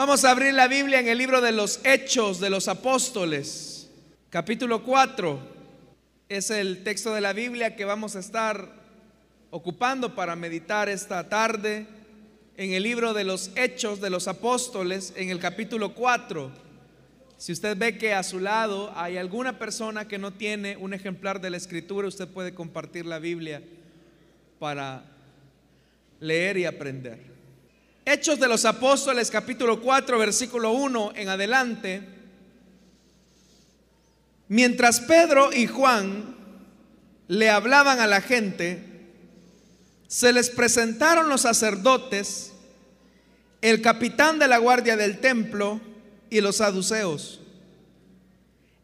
Vamos a abrir la Biblia en el libro de los Hechos de los Apóstoles, capítulo 4. Es el texto de la Biblia que vamos a estar ocupando para meditar esta tarde en el libro de los Hechos de los Apóstoles, en el capítulo 4. Si usted ve que a su lado hay alguna persona que no tiene un ejemplar de la escritura, usted puede compartir la Biblia para leer y aprender. Hechos de los Apóstoles capítulo 4 versículo 1 en adelante. Mientras Pedro y Juan le hablaban a la gente, se les presentaron los sacerdotes, el capitán de la guardia del templo y los saduceos.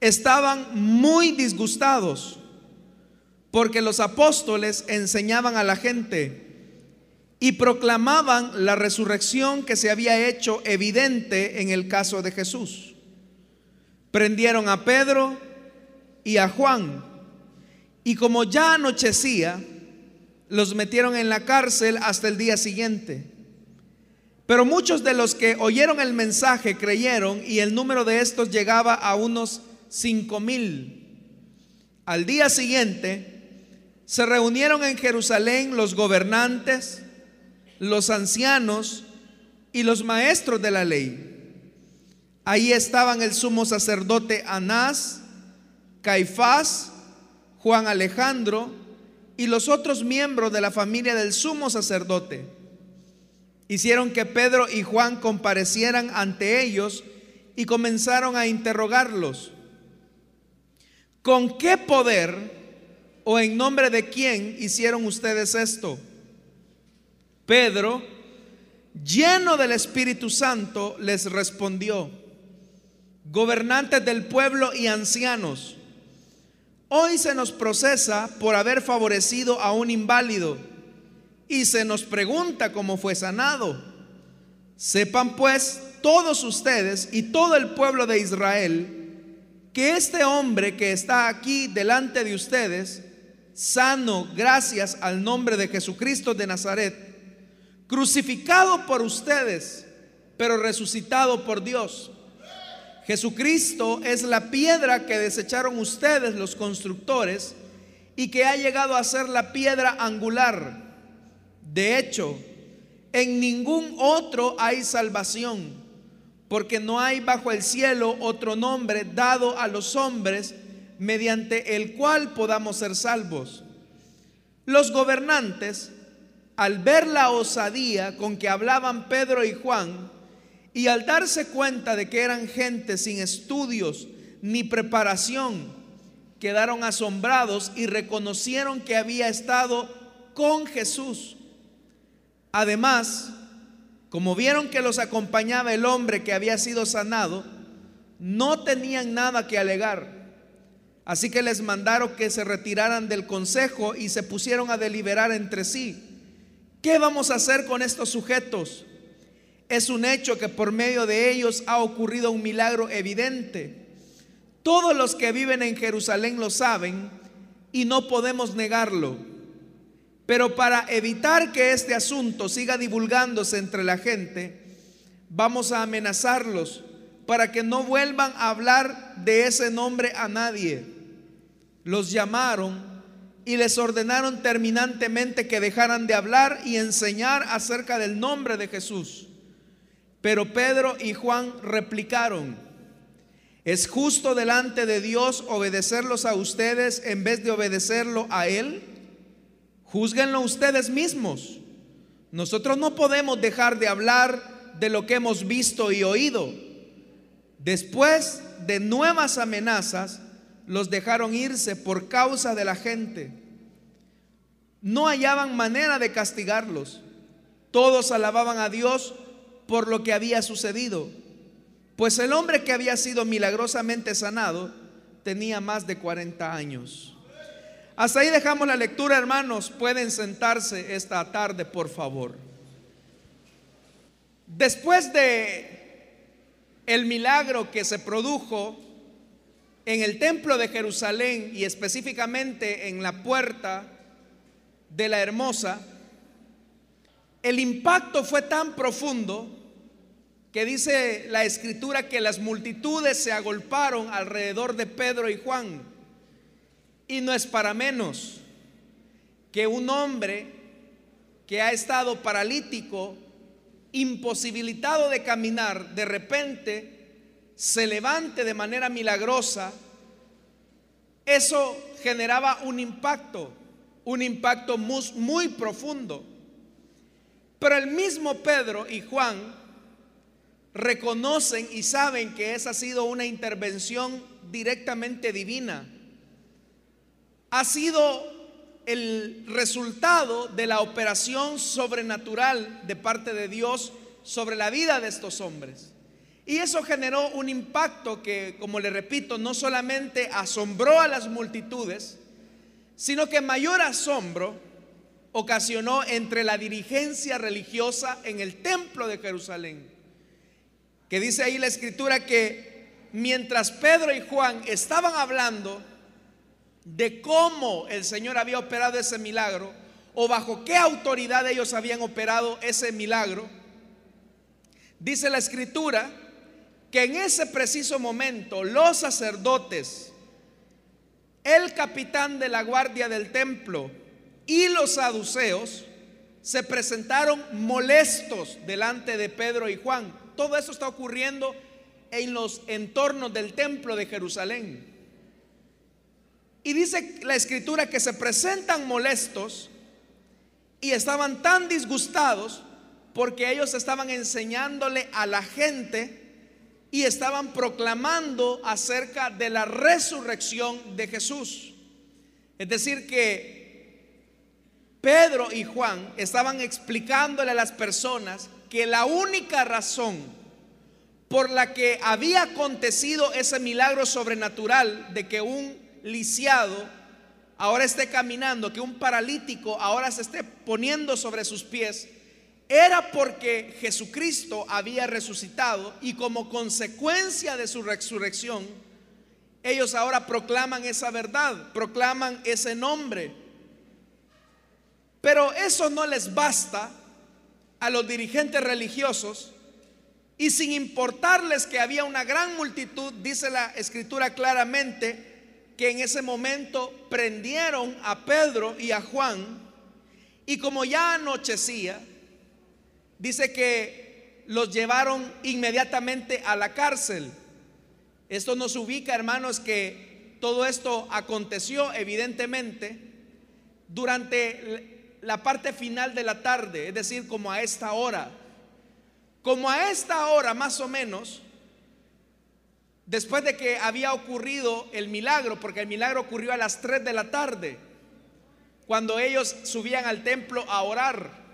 Estaban muy disgustados porque los apóstoles enseñaban a la gente y proclamaban la resurrección que se había hecho evidente en el caso de Jesús. Prendieron a Pedro y a Juan y como ya anochecía, los metieron en la cárcel hasta el día siguiente. Pero muchos de los que oyeron el mensaje creyeron y el número de estos llegaba a unos cinco mil. Al día siguiente se reunieron en Jerusalén los gobernantes, los ancianos y los maestros de la ley. Ahí estaban el sumo sacerdote Anás, Caifás, Juan Alejandro y los otros miembros de la familia del sumo sacerdote. Hicieron que Pedro y Juan comparecieran ante ellos y comenzaron a interrogarlos. ¿Con qué poder o en nombre de quién hicieron ustedes esto? Pedro, lleno del Espíritu Santo, les respondió, gobernantes del pueblo y ancianos, hoy se nos procesa por haber favorecido a un inválido y se nos pregunta cómo fue sanado. Sepan pues todos ustedes y todo el pueblo de Israel que este hombre que está aquí delante de ustedes, sano gracias al nombre de Jesucristo de Nazaret, crucificado por ustedes, pero resucitado por Dios. Jesucristo es la piedra que desecharon ustedes los constructores y que ha llegado a ser la piedra angular. De hecho, en ningún otro hay salvación, porque no hay bajo el cielo otro nombre dado a los hombres mediante el cual podamos ser salvos. Los gobernantes al ver la osadía con que hablaban Pedro y Juan, y al darse cuenta de que eran gente sin estudios ni preparación, quedaron asombrados y reconocieron que había estado con Jesús. Además, como vieron que los acompañaba el hombre que había sido sanado, no tenían nada que alegar. Así que les mandaron que se retiraran del consejo y se pusieron a deliberar entre sí ¿Qué vamos a hacer con estos sujetos? Es un hecho que por medio de ellos ha ocurrido un milagro evidente. Todos los que viven en Jerusalén lo saben y no podemos negarlo. Pero para evitar que este asunto siga divulgándose entre la gente, vamos a amenazarlos para que no vuelvan a hablar de ese nombre a nadie. Los llamaron y les ordenaron terminantemente que dejaran de hablar y enseñar acerca del nombre de Jesús. Pero Pedro y Juan replicaron, ¿es justo delante de Dios obedecerlos a ustedes en vez de obedecerlo a Él? Júzguenlo ustedes mismos. Nosotros no podemos dejar de hablar de lo que hemos visto y oído. Después de nuevas amenazas, los dejaron irse por causa de la gente. No hallaban manera de castigarlos. Todos alababan a Dios por lo que había sucedido. Pues el hombre que había sido milagrosamente sanado tenía más de 40 años. Hasta ahí dejamos la lectura, hermanos. Pueden sentarse esta tarde, por favor. Después de el milagro que se produjo en el templo de Jerusalén y específicamente en la puerta de la hermosa, el impacto fue tan profundo que dice la escritura que las multitudes se agolparon alrededor de Pedro y Juan. Y no es para menos que un hombre que ha estado paralítico, imposibilitado de caminar, de repente se levante de manera milagrosa, eso generaba un impacto, un impacto muy, muy profundo. Pero el mismo Pedro y Juan reconocen y saben que esa ha sido una intervención directamente divina. Ha sido el resultado de la operación sobrenatural de parte de Dios sobre la vida de estos hombres. Y eso generó un impacto que, como le repito, no solamente asombró a las multitudes, sino que mayor asombro ocasionó entre la dirigencia religiosa en el templo de Jerusalén. Que dice ahí la escritura que mientras Pedro y Juan estaban hablando de cómo el Señor había operado ese milagro o bajo qué autoridad ellos habían operado ese milagro, dice la escritura que en ese preciso momento los sacerdotes, el capitán de la guardia del templo y los saduceos se presentaron molestos delante de Pedro y Juan todo eso está ocurriendo en los entornos del templo de Jerusalén. Y dice la escritura que se presentan molestos y estaban tan disgustados porque ellos estaban enseñándole a la gente y estaban proclamando acerca de la resurrección de Jesús. Es decir, que Pedro y Juan estaban explicándole a las personas que la única razón por la que había acontecido ese milagro sobrenatural de que un lisiado ahora esté caminando, que un paralítico ahora se esté poniendo sobre sus pies, era porque Jesucristo había resucitado y como consecuencia de su resurrección, ellos ahora proclaman esa verdad, proclaman ese nombre. Pero eso no les basta a los dirigentes religiosos y sin importarles que había una gran multitud, dice la escritura claramente, que en ese momento prendieron a Pedro y a Juan y como ya anochecía, dice que los llevaron inmediatamente a la cárcel. Esto nos ubica, hermanos, que todo esto aconteció evidentemente durante la parte final de la tarde, es decir, como a esta hora. Como a esta hora más o menos, después de que había ocurrido el milagro, porque el milagro ocurrió a las 3 de la tarde, cuando ellos subían al templo a orar.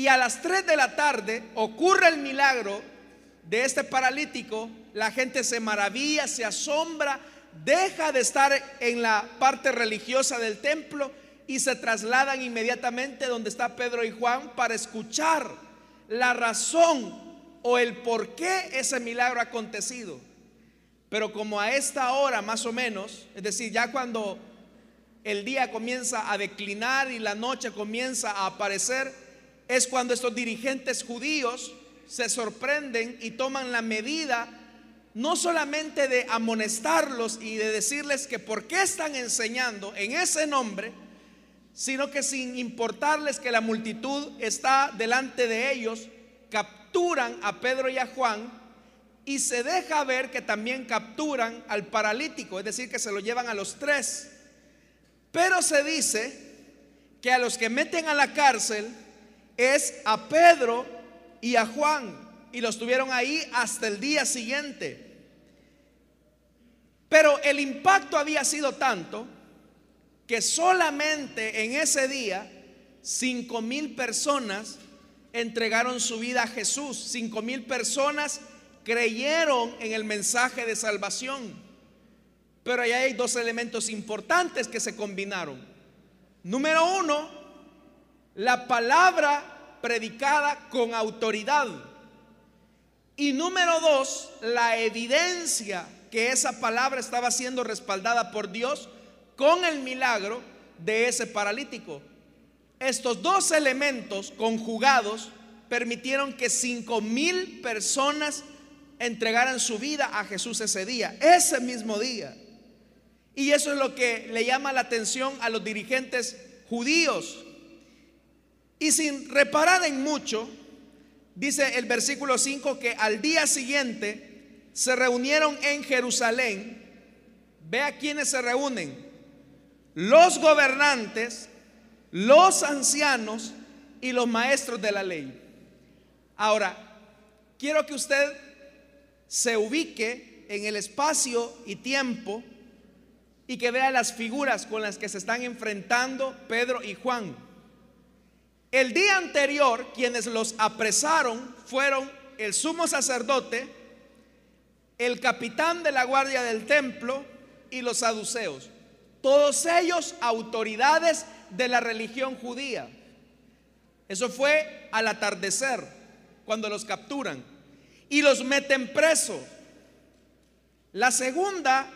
Y a las 3 de la tarde ocurre el milagro de este paralítico, la gente se maravilla, se asombra, deja de estar en la parte religiosa del templo y se trasladan inmediatamente donde está Pedro y Juan para escuchar la razón o el por qué ese milagro ha acontecido. Pero como a esta hora más o menos, es decir, ya cuando el día comienza a declinar y la noche comienza a aparecer, es cuando estos dirigentes judíos se sorprenden y toman la medida no solamente de amonestarlos y de decirles que por qué están enseñando en ese nombre, sino que sin importarles que la multitud está delante de ellos, capturan a Pedro y a Juan y se deja ver que también capturan al paralítico, es decir, que se lo llevan a los tres. Pero se dice que a los que meten a la cárcel es a Pedro y a Juan y los tuvieron ahí hasta el día siguiente. Pero el impacto había sido tanto que solamente en ese día cinco mil personas entregaron su vida a Jesús. Cinco mil personas creyeron en el mensaje de salvación. Pero ahí hay dos elementos importantes que se combinaron. Número uno, la palabra predicada con autoridad. Y número dos, la evidencia que esa palabra estaba siendo respaldada por Dios con el milagro de ese paralítico. Estos dos elementos conjugados permitieron que cinco mil personas entregaran su vida a Jesús ese día, ese mismo día. Y eso es lo que le llama la atención a los dirigentes judíos. Y sin reparar en mucho, dice el versículo 5 que al día siguiente se reunieron en Jerusalén. Vea quiénes se reúnen. Los gobernantes, los ancianos y los maestros de la ley. Ahora, quiero que usted se ubique en el espacio y tiempo y que vea las figuras con las que se están enfrentando Pedro y Juan. El día anterior, quienes los apresaron fueron el sumo sacerdote, el capitán de la guardia del templo y los saduceos. Todos ellos autoridades de la religión judía. Eso fue al atardecer, cuando los capturan y los meten preso. La segunda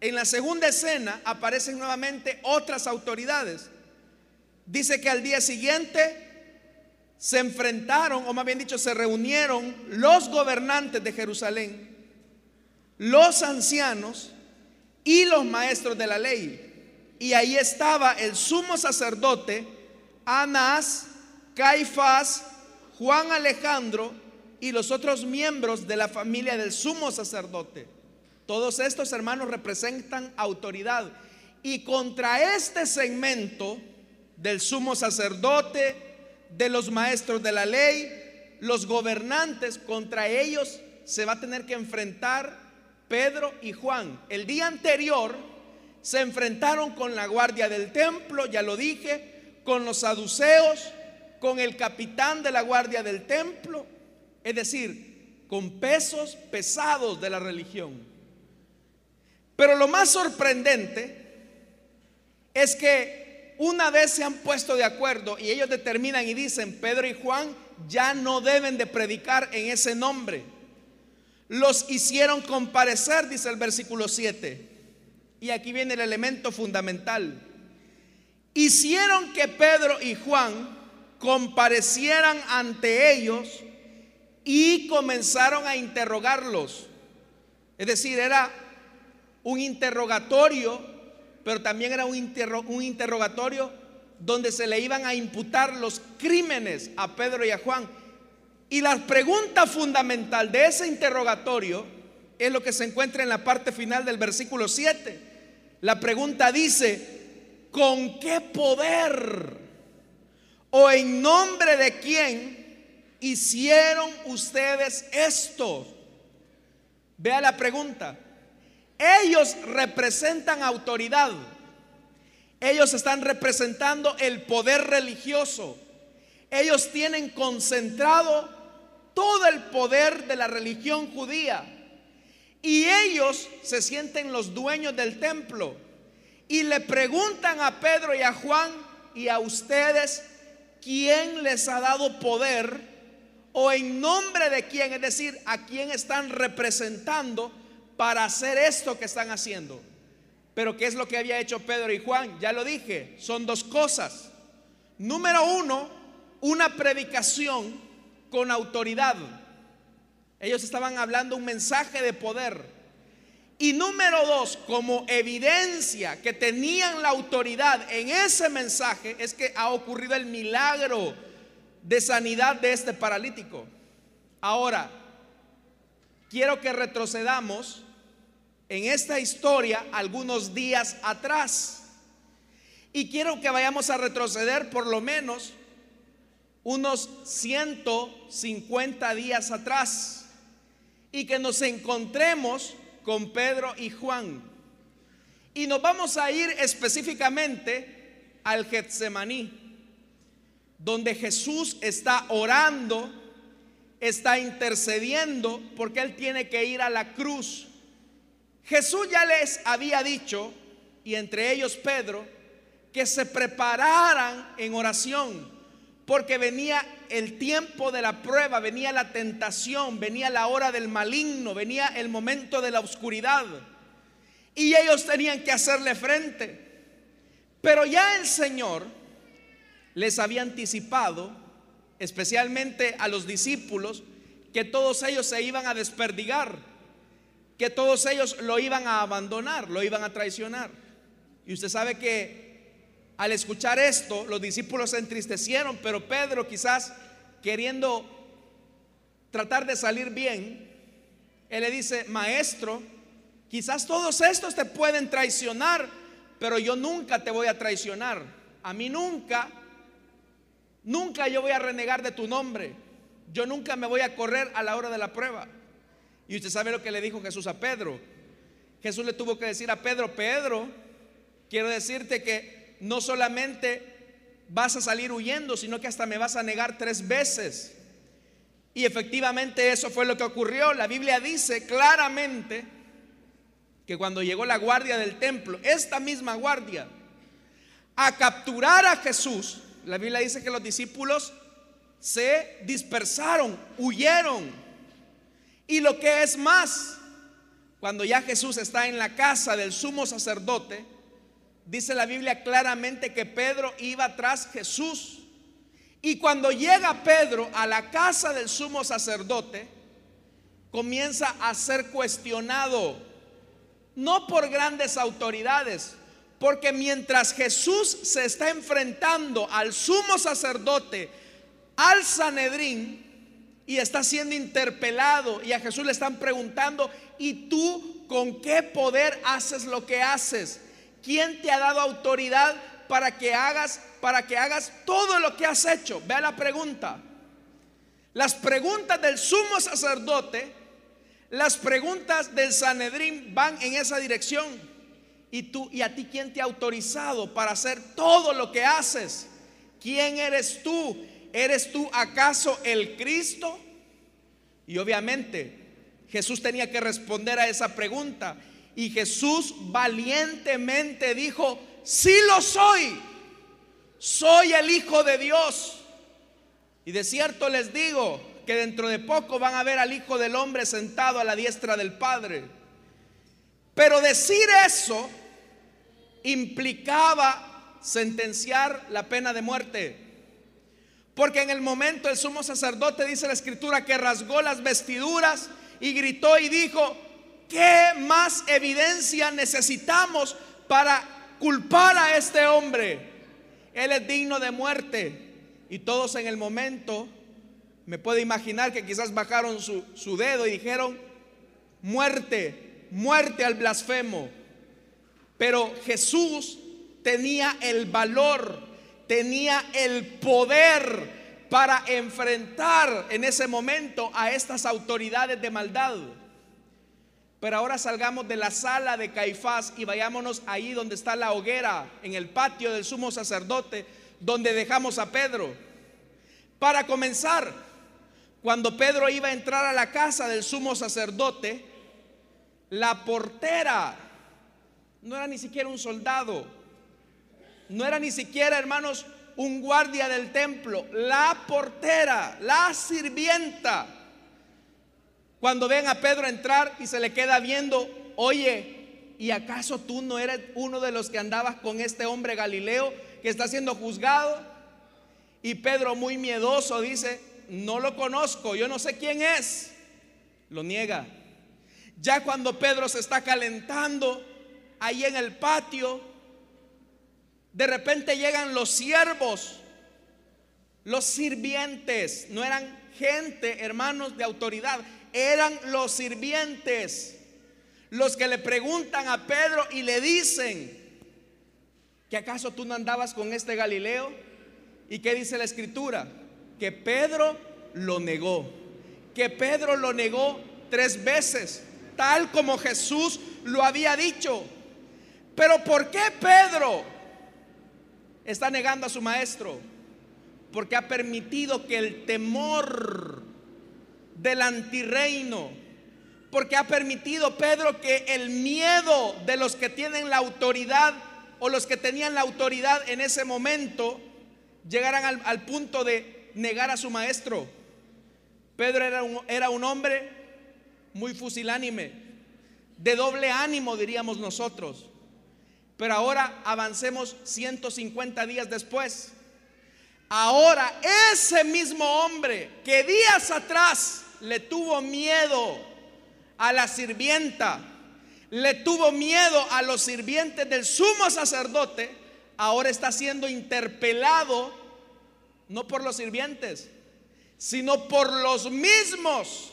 en la segunda escena aparecen nuevamente otras autoridades. Dice que al día siguiente se enfrentaron, o más bien dicho, se reunieron los gobernantes de Jerusalén, los ancianos y los maestros de la ley. Y ahí estaba el sumo sacerdote, Anás, Caifás, Juan Alejandro y los otros miembros de la familia del sumo sacerdote. Todos estos hermanos representan autoridad. Y contra este segmento del sumo sacerdote, de los maestros de la ley, los gobernantes, contra ellos se va a tener que enfrentar Pedro y Juan. El día anterior se enfrentaron con la guardia del templo, ya lo dije, con los saduceos, con el capitán de la guardia del templo, es decir, con pesos pesados de la religión. Pero lo más sorprendente es que una vez se han puesto de acuerdo y ellos determinan y dicen, Pedro y Juan ya no deben de predicar en ese nombre. Los hicieron comparecer, dice el versículo 7. Y aquí viene el elemento fundamental. Hicieron que Pedro y Juan comparecieran ante ellos y comenzaron a interrogarlos. Es decir, era un interrogatorio, pero también era un, un interrogatorio donde se le iban a imputar los crímenes a Pedro y a Juan. Y la pregunta fundamental de ese interrogatorio es lo que se encuentra en la parte final del versículo 7. La pregunta dice, ¿con qué poder o en nombre de quién hicieron ustedes esto? Vea la pregunta. Ellos representan autoridad. Ellos están representando el poder religioso. Ellos tienen concentrado todo el poder de la religión judía. Y ellos se sienten los dueños del templo. Y le preguntan a Pedro y a Juan y a ustedes, ¿quién les ha dado poder? O en nombre de quién, es decir, a quién están representando para hacer esto que están haciendo. Pero ¿qué es lo que había hecho Pedro y Juan? Ya lo dije, son dos cosas. Número uno, una predicación con autoridad. Ellos estaban hablando un mensaje de poder. Y número dos, como evidencia que tenían la autoridad en ese mensaje, es que ha ocurrido el milagro de sanidad de este paralítico. Ahora, quiero que retrocedamos en esta historia algunos días atrás. Y quiero que vayamos a retroceder por lo menos unos 150 días atrás y que nos encontremos con Pedro y Juan. Y nos vamos a ir específicamente al Getsemaní, donde Jesús está orando, está intercediendo, porque Él tiene que ir a la cruz Jesús ya les había dicho, y entre ellos Pedro, que se prepararan en oración, porque venía el tiempo de la prueba, venía la tentación, venía la hora del maligno, venía el momento de la oscuridad. Y ellos tenían que hacerle frente. Pero ya el Señor les había anticipado especialmente a los discípulos, que todos ellos se iban a desperdigar, que todos ellos lo iban a abandonar, lo iban a traicionar. Y usted sabe que al escuchar esto, los discípulos se entristecieron, pero Pedro quizás queriendo tratar de salir bien, él le dice, maestro, quizás todos estos te pueden traicionar, pero yo nunca te voy a traicionar. A mí nunca, nunca yo voy a renegar de tu nombre. Yo nunca me voy a correr a la hora de la prueba. Y usted sabe lo que le dijo Jesús a Pedro. Jesús le tuvo que decir a Pedro, Pedro, quiero decirte que no solamente vas a salir huyendo, sino que hasta me vas a negar tres veces. Y efectivamente eso fue lo que ocurrió. La Biblia dice claramente que cuando llegó la guardia del templo, esta misma guardia, a capturar a Jesús, la Biblia dice que los discípulos se dispersaron, huyeron. Y lo que es más, cuando ya Jesús está en la casa del sumo sacerdote, dice la Biblia claramente que Pedro iba tras Jesús. Y cuando llega Pedro a la casa del sumo sacerdote, comienza a ser cuestionado, no por grandes autoridades, porque mientras Jesús se está enfrentando al sumo sacerdote, al Sanedrín, y está siendo interpelado, y a Jesús le están preguntando, ¿y tú con qué poder haces lo que haces? ¿Quién te ha dado autoridad para que hagas para que hagas todo lo que has hecho? Vea la pregunta. Las preguntas del sumo sacerdote, las preguntas del Sanedrín van en esa dirección. ¿Y tú y a ti quién te ha autorizado para hacer todo lo que haces? ¿Quién eres tú? ¿Eres tú acaso el Cristo? Y obviamente Jesús tenía que responder a esa pregunta. Y Jesús valientemente dijo, sí lo soy, soy el Hijo de Dios. Y de cierto les digo que dentro de poco van a ver al Hijo del Hombre sentado a la diestra del Padre. Pero decir eso implicaba sentenciar la pena de muerte. Porque en el momento el sumo sacerdote dice la escritura que rasgó las vestiduras y gritó y dijo, ¿Qué más evidencia necesitamos para culpar a este hombre? Él es digno de muerte. Y todos en el momento, me puedo imaginar que quizás bajaron su, su dedo y dijeron, muerte, muerte al blasfemo. Pero Jesús tenía el valor, tenía el poder para enfrentar en ese momento a estas autoridades de maldad. Pero ahora salgamos de la sala de Caifás y vayámonos ahí donde está la hoguera, en el patio del sumo sacerdote, donde dejamos a Pedro. Para comenzar, cuando Pedro iba a entrar a la casa del sumo sacerdote, la portera no era ni siquiera un soldado, no era ni siquiera, hermanos, un guardia del templo, la portera, la sirvienta cuando ven a Pedro entrar y se le queda viendo, oye, ¿y acaso tú no eres uno de los que andabas con este hombre Galileo que está siendo juzgado? Y Pedro muy miedoso dice, no lo conozco, yo no sé quién es. Lo niega. Ya cuando Pedro se está calentando ahí en el patio, de repente llegan los siervos, los sirvientes, no eran gente, hermanos de autoridad, eran los sirvientes los que le preguntan a Pedro y le dicen, ¿que acaso tú no andabas con este Galileo? ¿Y qué dice la escritura? Que Pedro lo negó, que Pedro lo negó tres veces, tal como Jesús lo había dicho. Pero ¿por qué Pedro está negando a su maestro? Porque ha permitido que el temor del antirreino. Porque ha permitido Pedro que el miedo de los que tienen la autoridad o los que tenían la autoridad en ese momento llegaran al, punto de negar a su maestro. Pedro era un, era un hombre muy fusilánime, de doble ánimo diríamos nosotros. Pero ahora avancemos 150 días después. Ahora ese mismo hombre que días atrás le tuvo miedo a la sirvienta, le tuvo miedo a los sirvientes del sumo sacerdote, ahora está siendo interpelado no por los sirvientes, sino por los mismos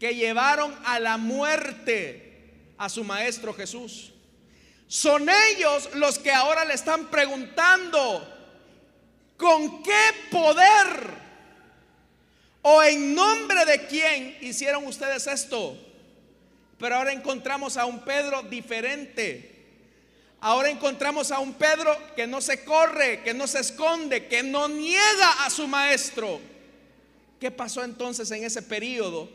que llevaron a la muerte a su maestro Jesús. Son ellos los que ahora le están preguntando, ¿con qué poder o en nombre de quién hicieron ustedes esto? Pero ahora encontramos a un Pedro diferente. Ahora encontramos a un Pedro que no se corre, que no se esconde, que no niega a su maestro. ¿Qué pasó entonces en ese periodo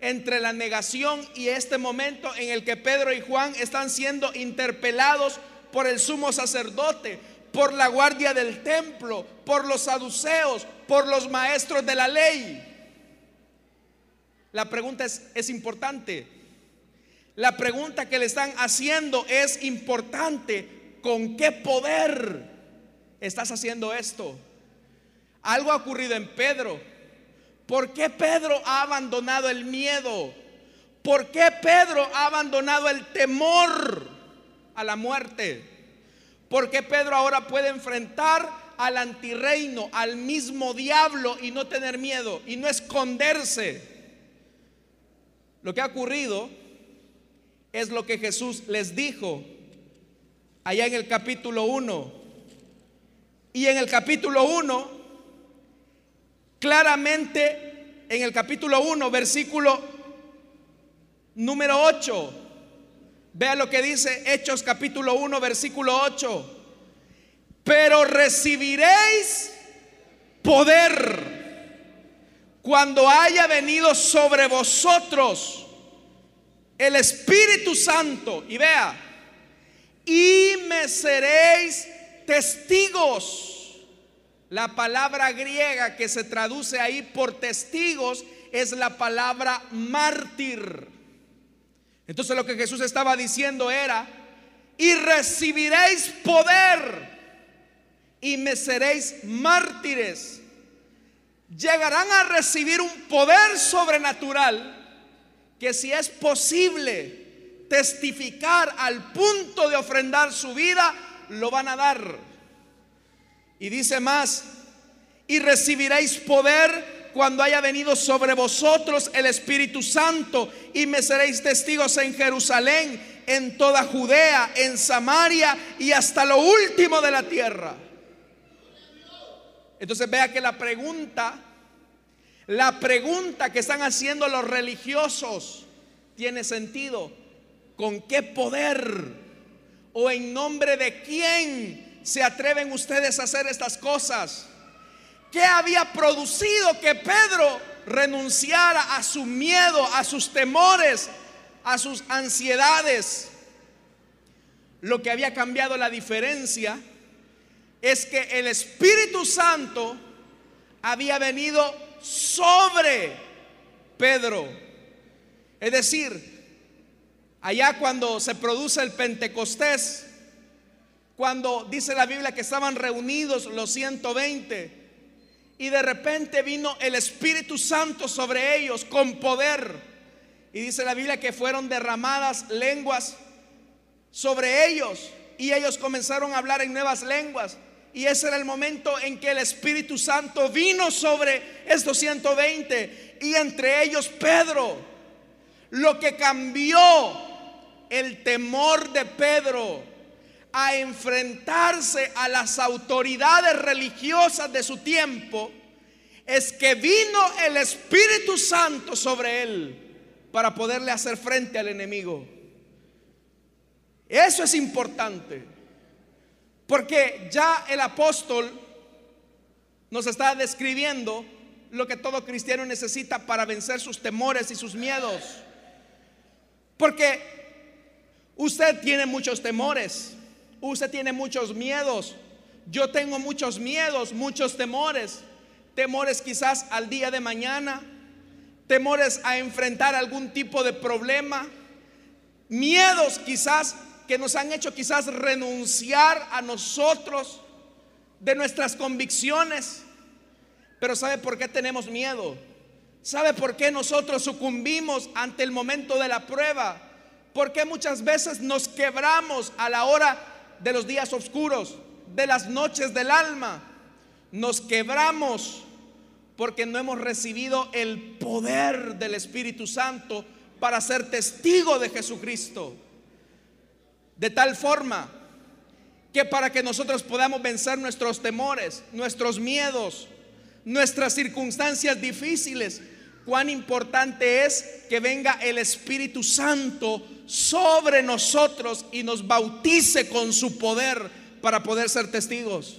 entre la negación y este momento en el que Pedro y Juan están siendo interpelados por el sumo sacerdote, por la guardia del templo, por los saduceos, por los maestros de la ley? La pregunta es, importante. La pregunta que le están haciendo es importante. ¿Con qué poder estás haciendo esto? Algo ha ocurrido en Pedro. ¿Por qué Pedro ha abandonado el miedo? ¿Por qué Pedro ha abandonado el temor a la muerte? ¿Por qué Pedro ahora puede enfrentar al antirreino, al mismo diablo y no tener miedo y no esconderse? Lo que ha ocurrido es lo que Jesús les dijo allá en el capítulo 1. Y en el capítulo 1, claramente en el capítulo 1, versículo número 8, vea lo que dice Hechos capítulo 1, versículo 8. Pero recibiréis poder cuando haya venido sobre vosotros el Espíritu Santo. Y vea, y me seréis testigos. La palabra griega que se traduce ahí por testigos es la palabra mártir. Entonces lo que Jesús estaba diciendo era, y recibiréis poder y me seréis mártires. Llegarán a recibir un poder sobrenatural que si es posible testificar al punto de ofrendar su vida, lo van a dar. Y dice más, y recibiréis poder cuando haya venido sobre vosotros el Espíritu Santo y me seréis testigos en Jerusalén, en toda Judea, en Samaria y hasta lo último de la tierra. Entonces vea que la pregunta la pregunta que están haciendo los religiosos tiene sentido. ¿Con qué poder o en nombre de quién se atreven ustedes a hacer estas cosas? ¿Qué había producido que Pedro renunciara a su miedo, a sus temores, a sus ansiedades? Lo que había cambiado la diferencia es que el Espíritu Santo había venido sobre Pedro. Es decir, allá cuando se produce el Pentecostés, cuando dice la Biblia que estaban reunidos los 120 y de repente vino el Espíritu Santo sobre ellos con poder. Y dice la Biblia que fueron derramadas lenguas sobre ellos y ellos comenzaron a hablar en nuevas lenguas. Y ese era el momento en que el Espíritu Santo vino sobre estos 120 y entre ellos Pedro. Lo que cambió el temor de Pedro a enfrentarse a las autoridades religiosas de su tiempo es que vino el Espíritu Santo sobre él para poderle hacer frente al enemigo. Eso es importante. Porque ya el apóstol nos está describiendo lo que todo cristiano necesita para vencer sus temores y sus miedos. Porque usted tiene muchos temores, usted tiene muchos miedos, yo tengo muchos miedos, muchos temores, temores quizás al día de mañana, temores a enfrentar algún tipo de problema, miedos quizás que nos han hecho quizás renunciar a nosotros, de nuestras convicciones. Pero ¿sabe por qué tenemos miedo? ¿Sabe por qué nosotros sucumbimos ante el momento de la prueba? Porque muchas veces nos quebramos a la hora de los días oscuros, de las noches del alma. Nos quebramos porque no hemos recibido el poder del Espíritu Santo para ser testigo de Jesucristo. De tal forma que para que nosotros podamos vencer nuestros temores, nuestros miedos, nuestras circunstancias difíciles, cuán importante es que venga el Espíritu Santo sobre nosotros y nos bautice con su poder para poder ser testigos.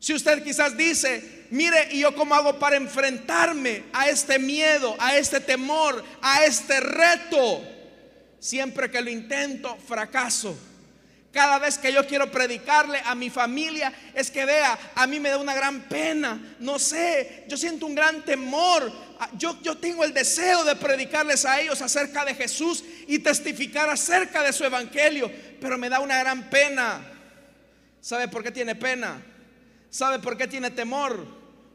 Si usted quizás dice, mire, ¿y yo cómo hago para enfrentarme a este miedo, a este temor, a este reto? Siempre que lo intento, fracaso. Cada vez que yo quiero predicarle a mi familia, es que vea, a mí me da una gran pena, no sé, yo siento un gran temor. Ah, yo, yo tengo el deseo de predicarles a ellos acerca de Jesús y testificar acerca de su evangelio, pero me da una gran pena. ¿Sabe por qué tiene pena? ¿Sabe por qué tiene temor?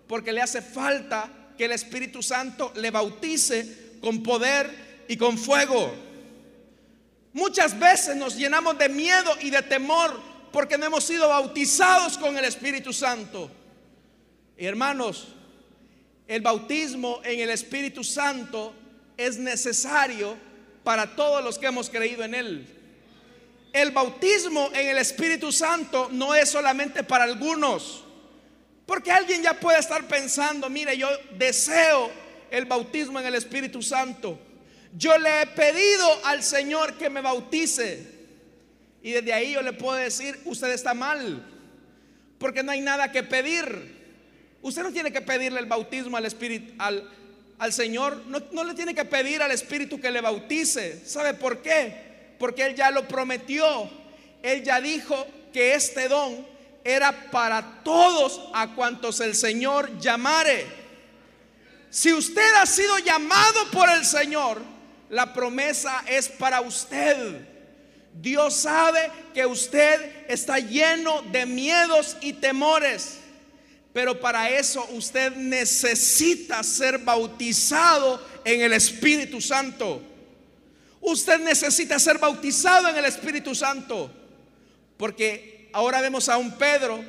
Porque le hace falta que el Espíritu Santo le bautice con poder y con fuego. Muchas veces nos llenamos de miedo y de temor porque no hemos sido bautizados con el Espíritu Santo. Y hermanos, el bautismo en el Espíritu Santo es necesario para todos los que hemos creído en Él. El bautismo en el Espíritu Santo no es solamente para algunos. Porque alguien ya puede estar pensando, mire, yo deseo el bautismo en el Espíritu Santo. Yo le he pedido al Señor que me bautice. Y desde ahí yo le puedo decir, usted está mal. Porque no hay nada que pedir. Usted no tiene que pedirle el bautismo al Espíritu, al, al Señor. No, no le tiene que pedir al Espíritu que le bautice. ¿Sabe por qué? Porque Él ya lo prometió. Él ya dijo que este don era para todos a cuantos el Señor llamare. Si usted ha sido llamado por el Señor, la promesa es para usted. Dios sabe que usted está lleno de miedos y temores, pero para eso usted necesita ser bautizado en el Espíritu Santo. Usted necesita ser bautizado en el Espíritu Santo, porque ahora vemos a un Pedro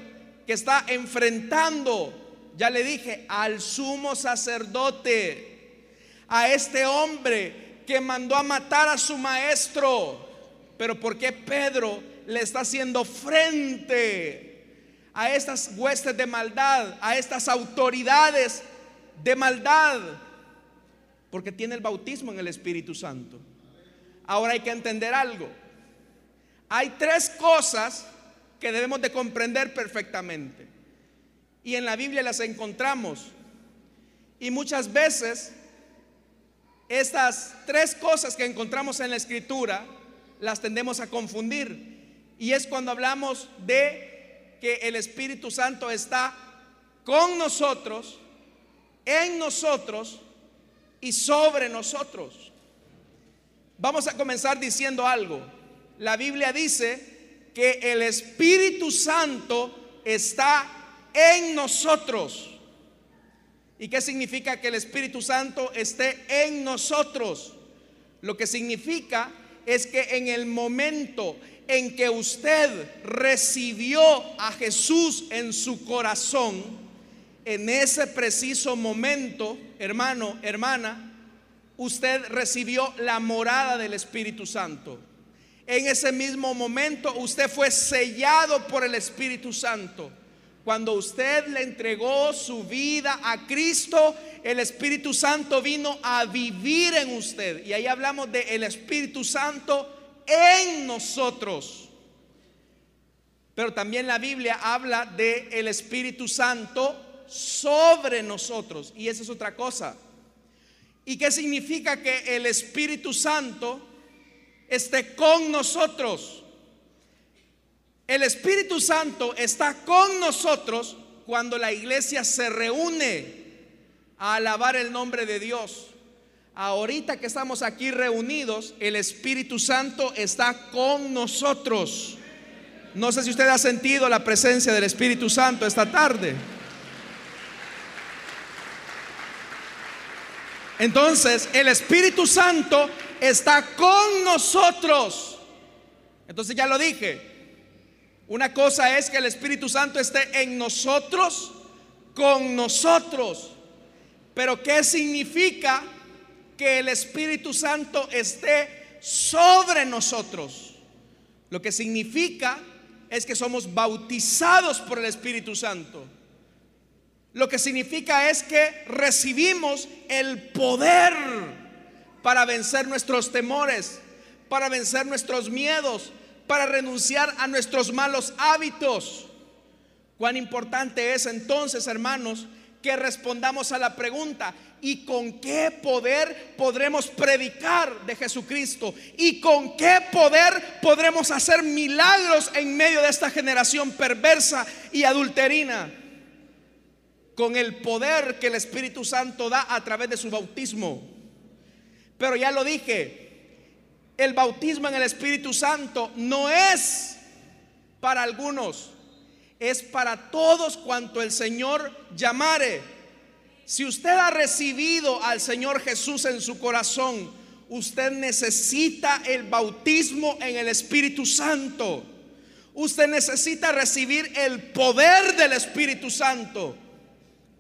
que está enfrentando, ya le dije, al sumo sacerdote, a este hombre que mandó a matar a su maestro. Pero ¿por qué Pedro le está haciendo frente a estas huestes de maldad, a estas autoridades de maldad? Porque tiene el bautismo en el Espíritu Santo. Ahora hay que entender algo. Hay tres cosas que debemos de comprender perfectamente. Y en la Biblia las encontramos. Y muchas veces estas tres cosas que encontramos en la escritura las tendemos a confundir. Y es cuando hablamos de que el Espíritu Santo está con nosotros, en nosotros y sobre nosotros. Vamos a comenzar diciendo algo. La Biblia dice que el Espíritu Santo está en nosotros. ¿Y qué significa que el Espíritu Santo esté en nosotros? Lo que significa es que en el momento en que usted recibió a Jesús en su corazón, en ese preciso momento, hermano, hermana, usted recibió la morada del Espíritu Santo. En ese mismo momento usted fue sellado por el Espíritu Santo. Cuando usted le entregó su vida a Cristo, el Espíritu Santo vino a vivir en usted. Y ahí hablamos de el Espíritu Santo en nosotros. Pero también la Biblia habla de el Espíritu Santo sobre nosotros. Y esa es otra cosa. ¿Y qué significa que el Espíritu Santo esté con nosotros? El Espíritu Santo está con nosotros cuando la iglesia se reúne a alabar el nombre de Dios. Ahorita que estamos aquí reunidos, el Espíritu Santo está con nosotros. No sé si usted ha sentido la presencia del Espíritu Santo esta tarde. Entonces, el Espíritu Santo está con nosotros. Entonces ya lo dije. Una cosa es que el Espíritu Santo esté en nosotros, con nosotros. Pero ¿qué significa que el Espíritu Santo esté sobre nosotros? Lo que significa es que somos bautizados por el Espíritu Santo. Lo que significa es que recibimos el poder para vencer nuestros temores, para vencer nuestros miedos, para renunciar a nuestros malos hábitos. Cuán importante es entonces, hermanos, que respondamos a la pregunta, ¿y con qué poder podremos predicar de Jesucristo? ¿Y con qué poder podremos hacer milagros en medio de esta generación perversa y adulterina? Con el poder que el Espíritu Santo da a través de su bautismo. Pero ya lo dije, el bautismo en el Espíritu Santo no es para algunos es para todos cuanto el Señor llamare. Si usted ha recibido al Señor Jesús en su corazón, usted necesita el bautismo en el Espíritu Santo. Usted necesita recibir el poder del Espíritu Santo.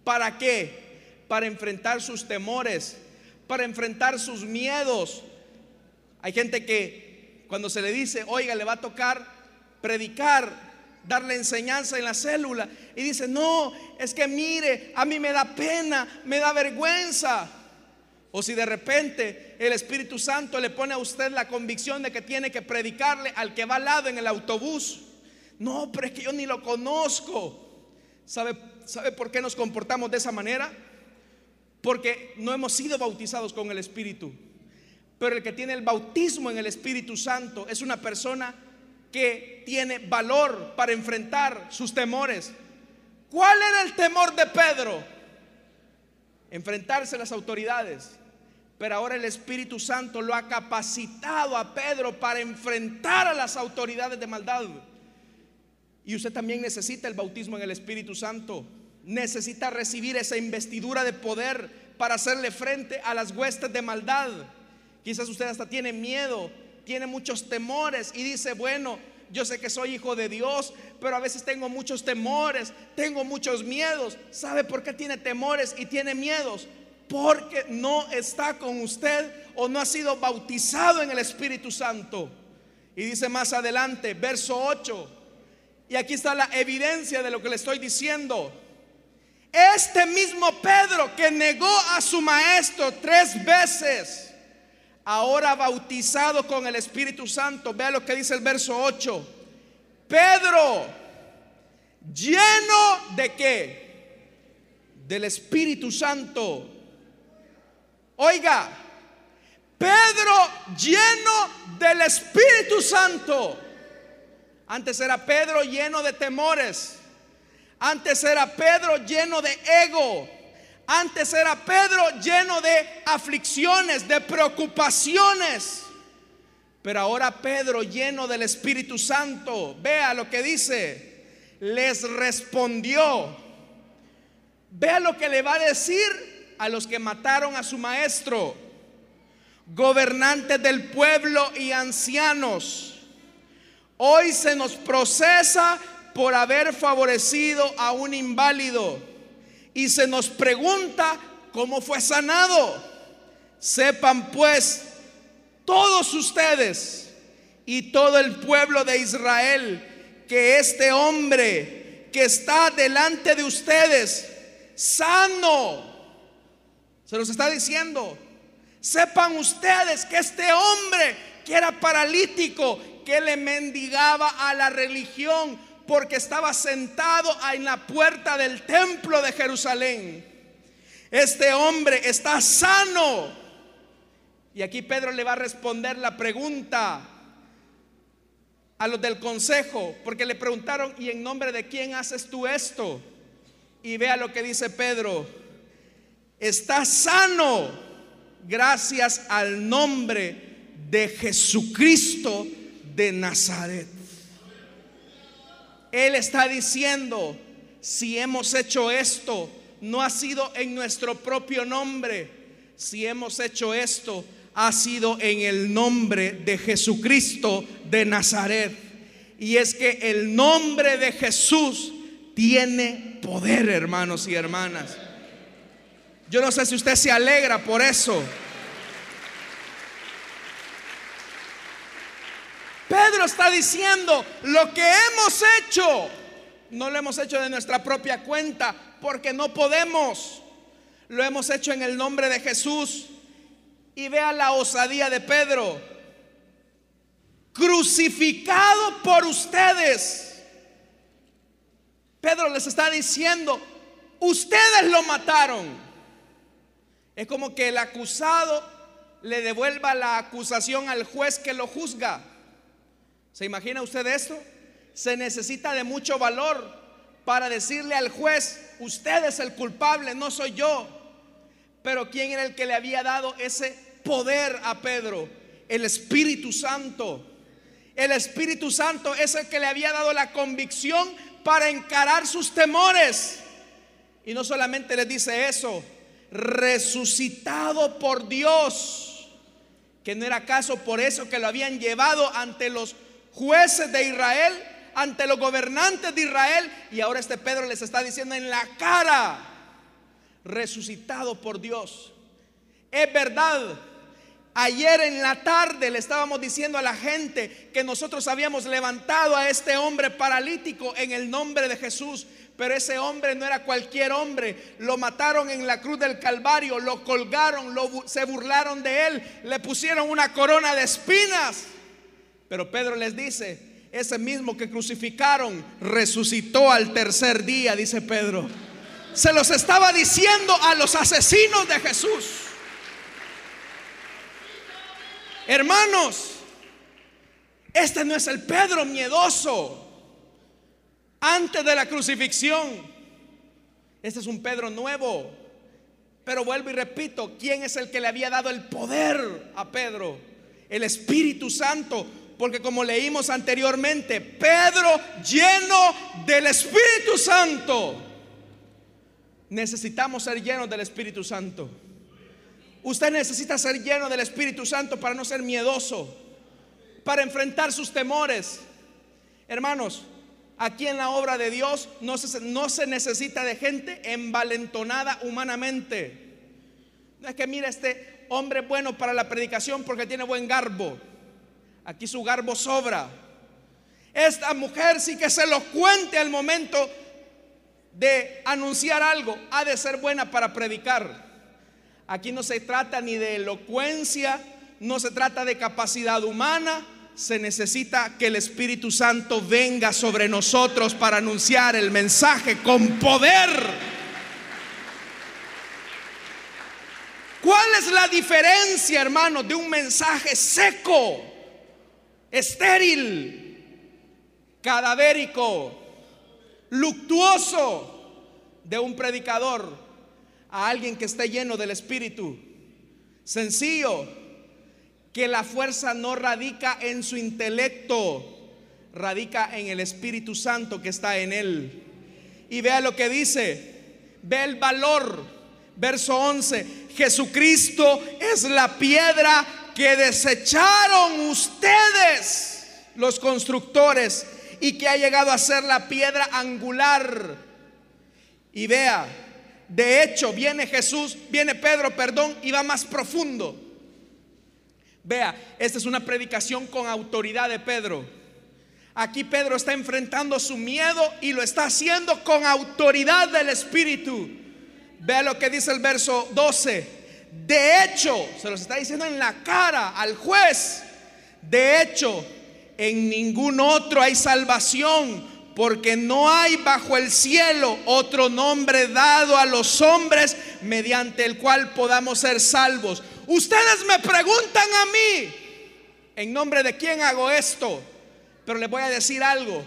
¿Para qué? Para enfrentar sus temores, para enfrentar sus miedos. Hay gente que cuando se le dice, oiga, le va a tocar predicar darle enseñanza en la célula y dice, no, es que mire, a mí me da pena, me da vergüenza. O si de repente el Espíritu Santo le pone a usted la convicción de que tiene que predicarle al que va al lado en el autobús. No, pero es que yo ni lo conozco. ¿Sabe, ¿Sabe por qué nos comportamos de esa manera? Porque no hemos sido bautizados con el Espíritu. Pero el que tiene el bautismo en el Espíritu Santo es una persona que tiene valor para enfrentar sus temores. ¿Cuál era el temor de Pedro? Enfrentarse a las autoridades. Pero ahora el Espíritu Santo lo ha capacitado a Pedro para enfrentar a las autoridades de maldad. Y usted también necesita el bautismo en el Espíritu Santo. Necesita recibir esa investidura de poder para hacerle frente a las huestes de maldad. Quizás usted hasta tiene miedo tiene muchos temores y dice, bueno, yo sé que soy hijo de Dios, pero a veces tengo muchos temores, tengo muchos miedos. ¿Sabe por qué tiene temores y tiene miedos? Porque no está con usted o no ha sido bautizado en el Espíritu Santo. Y dice más adelante, verso 8, y aquí está la evidencia de lo que le estoy diciendo. Este mismo Pedro que negó a su maestro tres veces ahora bautizado con el Espíritu Santo, vea lo que dice el verso 8. Pedro, lleno de qué? Del Espíritu Santo. Oiga, Pedro lleno del Espíritu Santo. Antes era Pedro lleno de temores. Antes era Pedro lleno de ego. Antes era Pedro lleno de aflicciones, de preocupaciones. Pero ahora Pedro lleno del Espíritu Santo, vea lo que dice, les respondió. Vea lo que le va a decir a los que mataron a su maestro, gobernantes del pueblo y ancianos. Hoy se nos procesa por haber favorecido a un inválido y se nos pregunta cómo fue sanado. Sepan pues todos ustedes y todo el pueblo de Israel que este hombre que está delante de ustedes, sano, se los está diciendo, sepan ustedes que este hombre que era paralítico, que le mendigaba a la religión, porque estaba sentado en la puerta del templo de Jerusalén. Este hombre está sano. Y aquí Pedro le va a responder la pregunta a los del consejo, porque le preguntaron, ¿y en nombre de quién haces tú esto? Y vea lo que dice Pedro, está sano gracias al nombre de Jesucristo de Nazaret. Él está diciendo, si hemos hecho esto, no ha sido en nuestro propio nombre. Si hemos hecho esto, ha sido en el nombre de Jesucristo de Nazaret. Y es que el nombre de Jesús tiene poder, hermanos y hermanas. Yo no sé si usted se alegra por eso. Pedro está diciendo, lo que hemos hecho, no lo hemos hecho de nuestra propia cuenta, porque no podemos. Lo hemos hecho en el nombre de Jesús. Y vea la osadía de Pedro. Crucificado por ustedes. Pedro les está diciendo, ustedes lo mataron. Es como que el acusado le devuelva la acusación al juez que lo juzga. ¿Se imagina usted esto? Se necesita de mucho valor para decirle al juez, usted es el culpable, no soy yo. Pero ¿quién era el que le había dado ese poder a Pedro? El Espíritu Santo. El Espíritu Santo es el que le había dado la convicción para encarar sus temores. Y no solamente le dice eso, resucitado por Dios, que no era caso por eso que lo habían llevado ante los jueces de Israel, ante los gobernantes de Israel. Y ahora este Pedro les está diciendo en la cara, resucitado por Dios. Es verdad. Ayer en la tarde le estábamos diciendo a la gente que nosotros habíamos levantado a este hombre paralítico en el nombre de Jesús. Pero ese hombre no era cualquier hombre. Lo mataron en la cruz del Calvario, lo colgaron, se burlaron de él, le pusieron una corona de espinas. Pero Pedro les dice, ese mismo que crucificaron resucitó al tercer día, dice Pedro. Se los estaba diciendo a los asesinos de Jesús. Hermanos, este no es el Pedro miedoso antes de la crucifixión. Este es un Pedro nuevo. Pero vuelvo y repito, ¿quién es el que le había dado el poder a Pedro? El Espíritu Santo porque como leímos anteriormente, Pedro lleno del Espíritu Santo. Necesitamos ser llenos del Espíritu Santo. Usted necesita ser lleno del Espíritu Santo para no ser miedoso, para enfrentar sus temores. Hermanos, aquí en la obra de Dios no se, no se necesita de gente envalentonada humanamente. No es que mire este hombre bueno para la predicación porque tiene buen garbo. Aquí su garbo sobra. Esta mujer sí que se lo cuente al momento de anunciar algo. Ha de ser buena para predicar. Aquí no se trata ni de elocuencia, no se trata de capacidad humana. Se necesita que el Espíritu Santo venga sobre nosotros para anunciar el mensaje con poder. ¿Cuál es la diferencia, hermano, de un mensaje seco? Estéril, cadavérico, luctuoso de un predicador a alguien que esté lleno del Espíritu. Sencillo, que la fuerza no radica en su intelecto, radica en el Espíritu Santo que está en él. Y vea lo que dice, ve el valor, verso 11, Jesucristo es la piedra que desecharon ustedes, los constructores, y que ha llegado a ser la piedra angular. Y vea, de hecho viene Jesús, viene Pedro, perdón, y va más profundo. Vea, esta es una predicación con autoridad de Pedro. Aquí Pedro está enfrentando su miedo y lo está haciendo con autoridad del Espíritu. Vea lo que dice el verso 12. De hecho, se los está diciendo en la cara al juez. De hecho, en ningún otro hay salvación, porque no hay bajo el cielo otro nombre dado a los hombres mediante el cual podamos ser salvos. Ustedes me preguntan a mí, ¿en nombre de quién hago esto? Pero les voy a decir algo,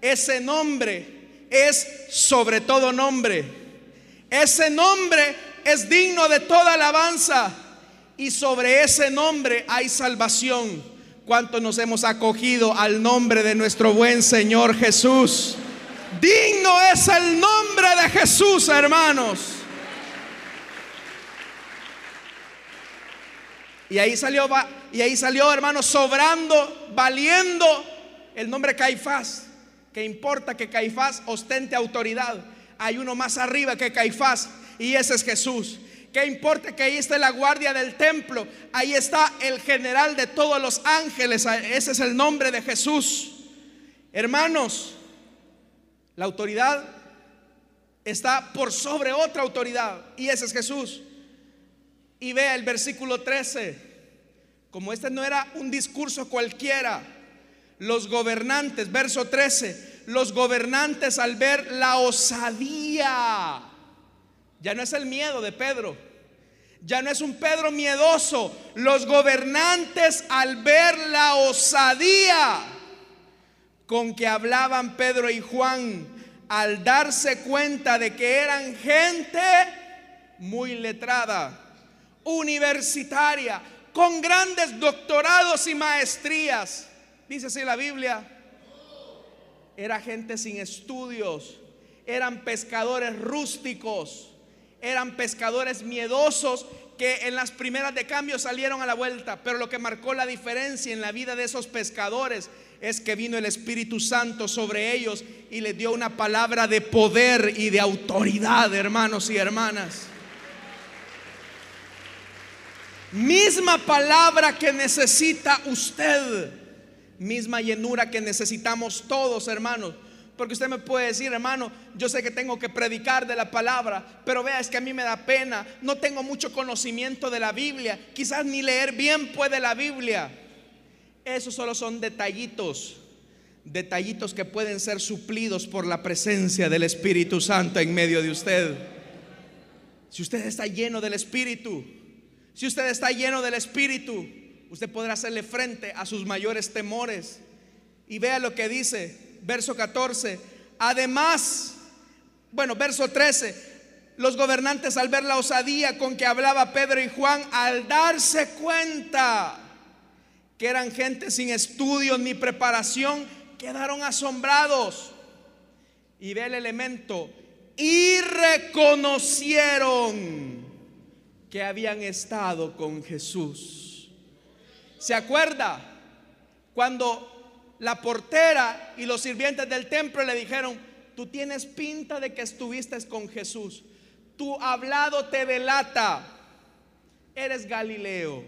ese nombre es sobre todo nombre. Ese nombre es digno de toda alabanza y sobre ese nombre hay salvación. ¿Cuántos nos hemos acogido al nombre de nuestro buen Señor Jesús? Digno es el nombre de Jesús, hermanos. Y ahí salió, y ahí salió, hermanos, sobrando, valiendo el nombre Caifás. Que importa que Caifás ostente autoridad. Hay uno más arriba que Caifás y ese es Jesús. ¿Qué importa que ahí esté la guardia del templo? Ahí está el general de todos los ángeles. Ese es el nombre de Jesús. Hermanos, la autoridad está por sobre otra autoridad y ese es Jesús. Y vea el versículo 13. Como este no era un discurso cualquiera, los gobernantes, verso 13, los gobernantes al ver la osadía ya no es el miedo de Pedro. Ya no es un Pedro miedoso. Los gobernantes al ver la osadía con que hablaban Pedro y Juan, al darse cuenta de que eran gente muy letrada, universitaria, con grandes doctorados y maestrías. Dice así la Biblia. Era gente sin estudios, eran pescadores rústicos eran pescadores miedosos que en las primeras de cambio salieron a la vuelta. Pero lo que marcó la diferencia en la vida de esos pescadores es que vino el Espíritu Santo sobre ellos y les dio una palabra de poder y de autoridad, hermanos y hermanas. Misma palabra que necesita usted, misma llenura que necesitamos todos, hermanos. Porque usted me puede decir, hermano, yo sé que tengo que predicar de la palabra, pero vea, es que a mí me da pena, no tengo mucho conocimiento de la Biblia, quizás ni leer bien puede la Biblia. Esos solo son detallitos, detallitos que pueden ser suplidos por la presencia del Espíritu Santo en medio de usted. Si usted está lleno del Espíritu, si usted está lleno del Espíritu, usted podrá hacerle frente a sus mayores temores. Y vea lo que dice, verso 14. Además, bueno, verso 13. Los gobernantes al ver la osadía con que hablaba Pedro y Juan, al darse cuenta que eran gente sin estudios ni preparación, quedaron asombrados. Y ve el elemento, y reconocieron que habían estado con Jesús. ¿Se acuerda? Cuando la portera y los sirvientes del templo le dijeron, tú tienes pinta de que estuviste con Jesús, tu hablado te delata, eres Galileo.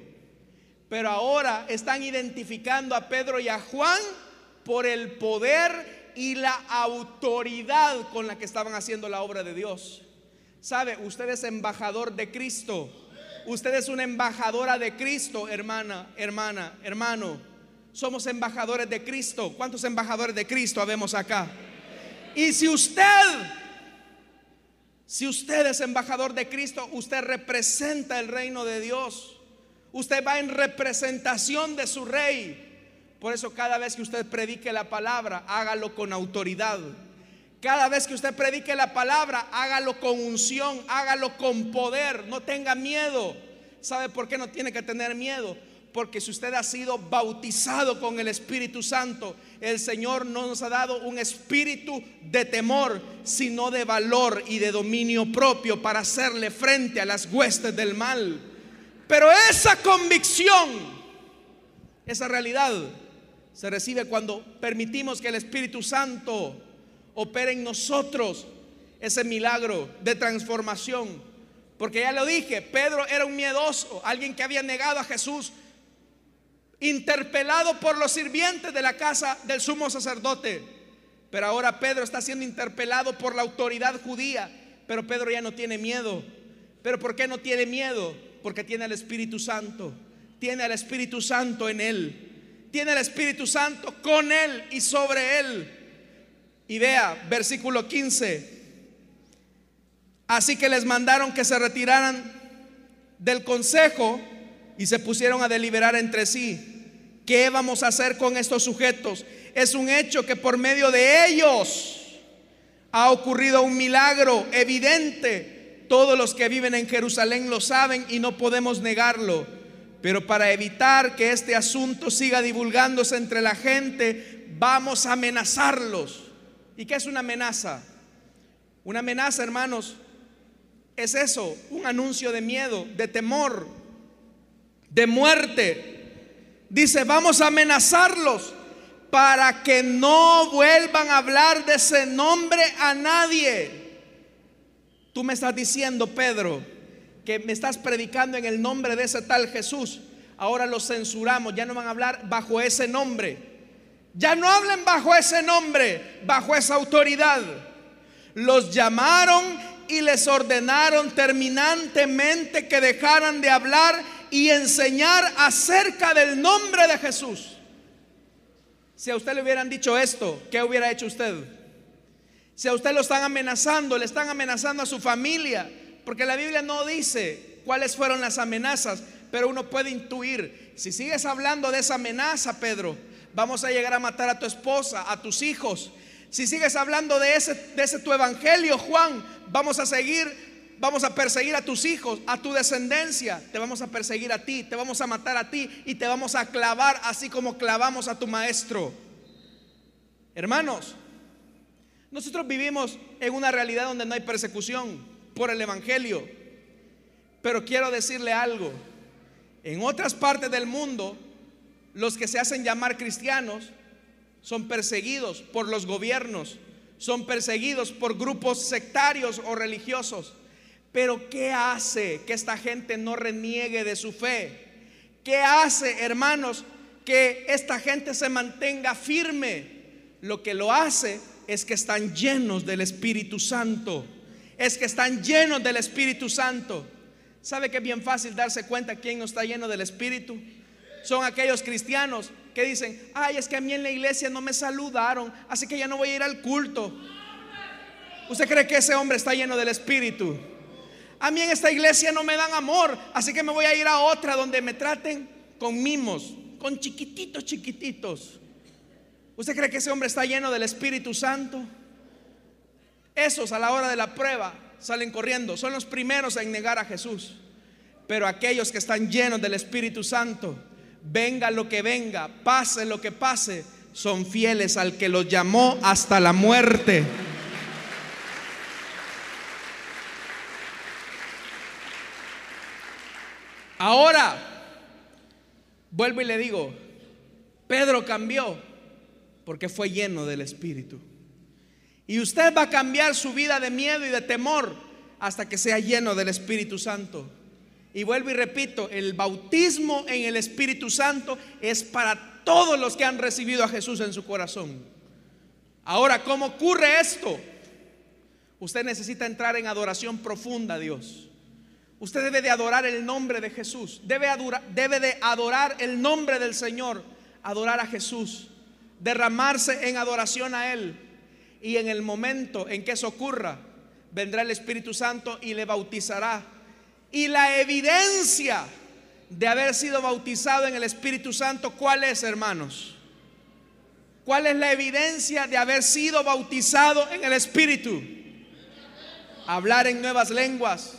Pero ahora están identificando a Pedro y a Juan por el poder y la autoridad con la que estaban haciendo la obra de Dios. Sabe, usted es embajador de Cristo. Usted es una embajadora de Cristo, hermana, hermana, hermano. Somos embajadores de Cristo. ¿Cuántos embajadores de Cristo habemos acá? Y si usted, si usted es embajador de Cristo, usted representa el reino de Dios. Usted va en representación de su rey. Por eso cada vez que usted predique la palabra, hágalo con autoridad. Cada vez que usted predique la palabra, hágalo con unción, hágalo con poder, no tenga miedo. ¿Sabe por qué no tiene que tener miedo? Porque si usted ha sido bautizado con el Espíritu Santo, el Señor no nos ha dado un espíritu de temor, sino de valor y de dominio propio para hacerle frente a las huestes del mal. Pero esa convicción, esa realidad, se recibe cuando permitimos que el Espíritu Santo opere en nosotros ese milagro de transformación. Porque ya lo dije, Pedro era un miedoso, alguien que había negado a Jesús interpelado por los sirvientes de la casa del sumo sacerdote. Pero ahora Pedro está siendo interpelado por la autoridad judía. Pero Pedro ya no tiene miedo. ¿Pero por qué no tiene miedo? Porque tiene al Espíritu Santo. Tiene al Espíritu Santo en él. Tiene al Espíritu Santo con él y sobre él. Y vea, versículo 15. Así que les mandaron que se retiraran del consejo y se pusieron a deliberar entre sí. ¿Qué vamos a hacer con estos sujetos? Es un hecho que por medio de ellos ha ocurrido un milagro evidente. Todos los que viven en Jerusalén lo saben y no podemos negarlo. Pero para evitar que este asunto siga divulgándose entre la gente, vamos a amenazarlos. ¿Y qué es una amenaza? Una amenaza, hermanos, es eso, un anuncio de miedo, de temor, de muerte. Dice, vamos a amenazarlos para que no vuelvan a hablar de ese nombre a nadie. Tú me estás diciendo, Pedro, que me estás predicando en el nombre de ese tal Jesús. Ahora lo censuramos, ya no van a hablar bajo ese nombre. Ya no hablen bajo ese nombre, bajo esa autoridad. Los llamaron y les ordenaron terminantemente que dejaran de hablar y enseñar acerca del nombre de Jesús. Si a usted le hubieran dicho esto, ¿qué hubiera hecho usted? Si a usted lo están amenazando, le están amenazando a su familia, porque la Biblia no dice cuáles fueron las amenazas, pero uno puede intuir, si sigues hablando de esa amenaza, Pedro, vamos a llegar a matar a tu esposa, a tus hijos. Si sigues hablando de ese, de ese tu evangelio, Juan, vamos a seguir vamos a perseguir a tus hijos, a tu descendencia, te vamos a perseguir a ti, te vamos a matar a ti y te vamos a clavar así como clavamos a tu maestro. Hermanos, nosotros vivimos en una realidad donde no hay persecución por el Evangelio, pero quiero decirle algo, en otras partes del mundo, los que se hacen llamar cristianos son perseguidos por los gobiernos, son perseguidos por grupos sectarios o religiosos. Pero ¿qué hace que esta gente no reniegue de su fe? ¿Qué hace, hermanos, que esta gente se mantenga firme? Lo que lo hace es que están llenos del Espíritu Santo. Es que están llenos del Espíritu Santo. ¿Sabe que es bien fácil darse cuenta quién no está lleno del Espíritu? Son aquellos cristianos que dicen, ay, es que a mí en la iglesia no me saludaron, así que ya no voy a ir al culto. ¿Usted cree que ese hombre está lleno del Espíritu? A mí en esta iglesia no me dan amor, así que me voy a ir a otra donde me traten con mimos, con chiquititos, chiquititos. ¿Usted cree que ese hombre está lleno del Espíritu Santo? Esos a la hora de la prueba salen corriendo, son los primeros en negar a Jesús. Pero aquellos que están llenos del Espíritu Santo, venga lo que venga, pase lo que pase, son fieles al que los llamó hasta la muerte. Ahora, vuelvo y le digo, Pedro cambió porque fue lleno del Espíritu. Y usted va a cambiar su vida de miedo y de temor hasta que sea lleno del Espíritu Santo. Y vuelvo y repito, el bautismo en el Espíritu Santo es para todos los que han recibido a Jesús en su corazón. Ahora, ¿cómo ocurre esto? Usted necesita entrar en adoración profunda a Dios. Usted debe de adorar el nombre de Jesús. Debe, debe de adorar el nombre del Señor. Adorar a Jesús. Derramarse en adoración a Él. Y en el momento en que eso ocurra, vendrá el Espíritu Santo y le bautizará. Y la evidencia de haber sido bautizado en el Espíritu Santo, ¿cuál es, hermanos? ¿Cuál es la evidencia de haber sido bautizado en el Espíritu? Hablar en nuevas lenguas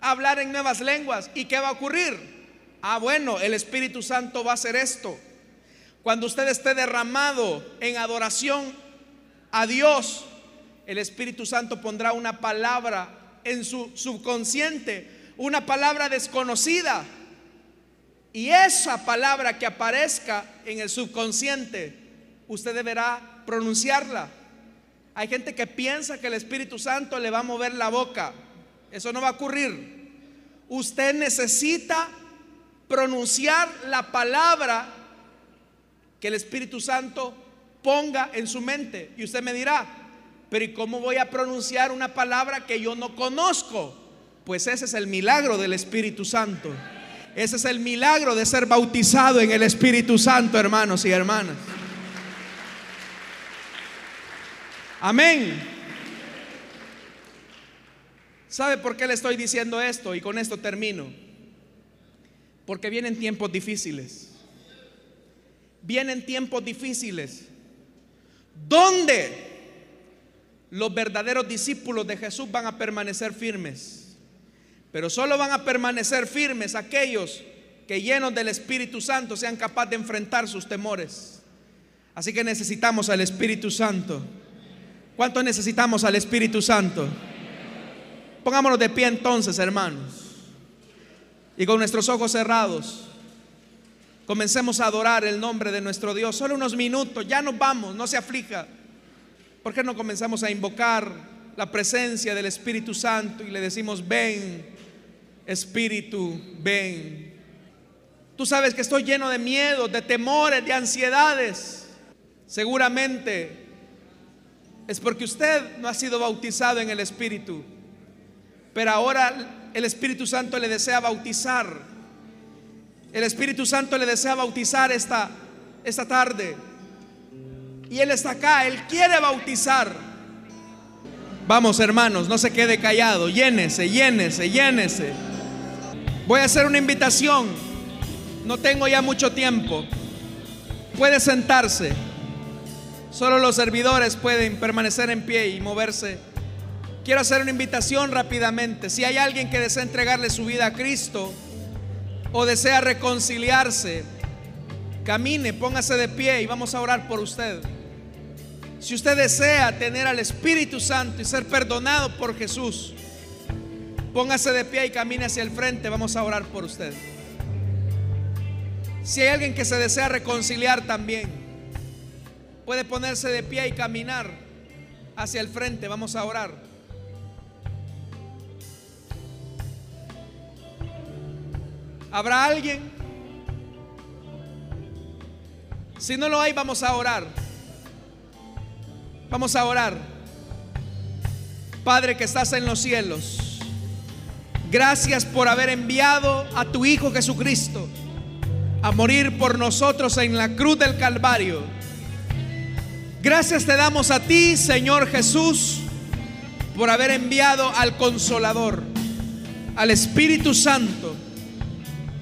hablar en nuevas lenguas. ¿Y qué va a ocurrir? Ah, bueno, el Espíritu Santo va a hacer esto. Cuando usted esté derramado en adoración a Dios, el Espíritu Santo pondrá una palabra en su subconsciente, una palabra desconocida. Y esa palabra que aparezca en el subconsciente, usted deberá pronunciarla. Hay gente que piensa que el Espíritu Santo le va a mover la boca. Eso no va a ocurrir. Usted necesita pronunciar la palabra que el Espíritu Santo ponga en su mente. Y usted me dirá, pero ¿y cómo voy a pronunciar una palabra que yo no conozco? Pues ese es el milagro del Espíritu Santo. Ese es el milagro de ser bautizado en el Espíritu Santo, hermanos y hermanas. Amén. ¿Sabe por qué le estoy diciendo esto? Y con esto termino. Porque vienen tiempos difíciles. Vienen tiempos difíciles. Donde los verdaderos discípulos de Jesús van a permanecer firmes. Pero solo van a permanecer firmes aquellos que llenos del Espíritu Santo sean capaces de enfrentar sus temores. Así que necesitamos al Espíritu Santo. ¿Cuánto necesitamos al Espíritu Santo? Pongámonos de pie entonces, hermanos. Y con nuestros ojos cerrados, comencemos a adorar el nombre de nuestro Dios. Solo unos minutos, ya nos vamos, no se aflija. ¿Por qué no comenzamos a invocar la presencia del Espíritu Santo y le decimos, ven, Espíritu, ven? Tú sabes que estoy lleno de miedo, de temores, de ansiedades. Seguramente es porque usted no ha sido bautizado en el Espíritu. Pero ahora el Espíritu Santo le desea bautizar. El Espíritu Santo le desea bautizar esta, esta tarde. Y Él está acá, Él quiere bautizar. Vamos hermanos, no se quede callado, llénese, llénese, llénese. Voy a hacer una invitación. No tengo ya mucho tiempo. Puede sentarse. Solo los servidores pueden permanecer en pie y moverse. Quiero hacer una invitación rápidamente. Si hay alguien que desea entregarle su vida a Cristo o desea reconciliarse, camine, póngase de pie y vamos a orar por usted. Si usted desea tener al Espíritu Santo y ser perdonado por Jesús, póngase de pie y camine hacia el frente. Vamos a orar por usted. Si hay alguien que se desea reconciliar también, puede ponerse de pie y caminar hacia el frente. Vamos a orar. ¿Habrá alguien? Si no lo hay, vamos a orar. Vamos a orar. Padre que estás en los cielos, gracias por haber enviado a tu Hijo Jesucristo a morir por nosotros en la cruz del Calvario. Gracias te damos a ti, Señor Jesús, por haber enviado al Consolador, al Espíritu Santo,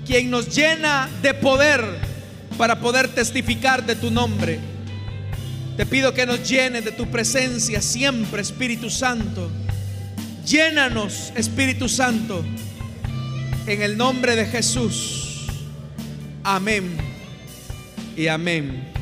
quien nos llena de poder para poder testificar de tu nombre. Te pido que nos llenes de tu presencia siempre, Espíritu Santo. Llénanos, Espíritu Santo, en el nombre de Jesús. Amén y amén.